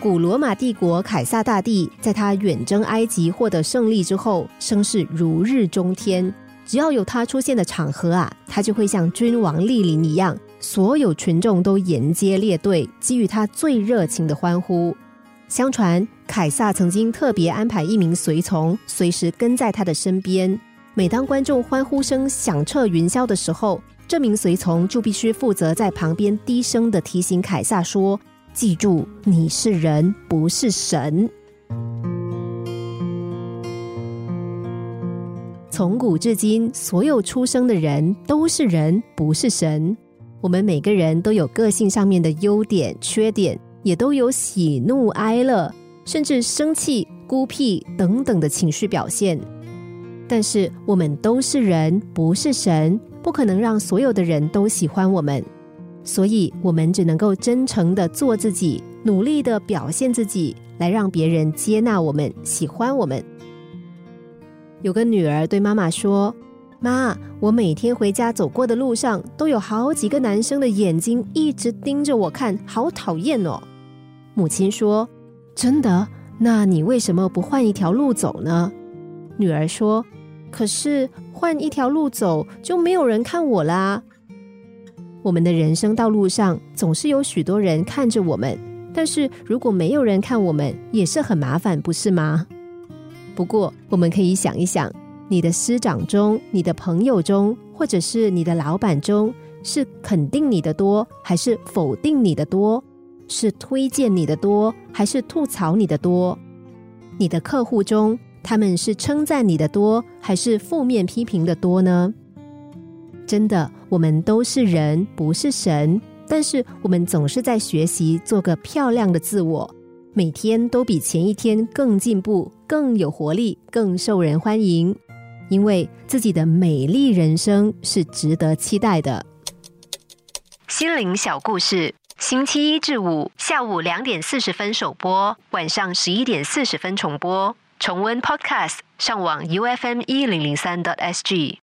古罗马帝国凯撒大帝在他远征埃及获得胜利之后，声势如日中天。只要有他出现的场合啊，他就会像君王莅临一样，所有群众都沿街列队，给予他最热情的欢呼。相传，凯撒曾经特别安排一名随从，随时跟在他的身边。每当观众欢呼声响彻云霄的时候，这名随从就必须负责在旁边低声的提醒凯撒说：“记住，你是人，不是神。”从古至今，所有出生的人都是人，不是神。我们每个人都有个性上面的优点、缺点，也都有喜怒哀乐，甚至生气、孤僻等等的情绪表现。但是，我们都是人，不是神，不可能让所有的人都喜欢我们。所以，我们只能够真诚的做自己，努力的表现自己，来让别人接纳我们、喜欢我们。有个女儿对妈妈说：“妈，我每天回家走过的路上，都有好几个男生的眼睛一直盯着我看，好讨厌哦。”母亲说：“真的？那你为什么不换一条路走呢？”女儿说：“可是换一条路走就没有人看我啦。”我们的人生道路上总是有许多人看着我们，但是如果没有人看我们，也是很麻烦，不是吗？不过，我们可以想一想，你的师长中、你的朋友中，或者是你的老板中，是肯定你的多，还是否定你的多？是推荐你的多，还是吐槽你的多？你的客户中，他们是称赞你的多，还是负面批评的多呢？真的，我们都是人，不是神，但是我们总是在学习做个漂亮的自我。每天都比前一天更进步、更有活力、更受人欢迎，因为自己的美丽人生是值得期待的。心灵小故事，星期一至五下午两点四十分首播，晚上十一点四十分重播。重温 Podcast，上网 U F M 一零零三 t S G。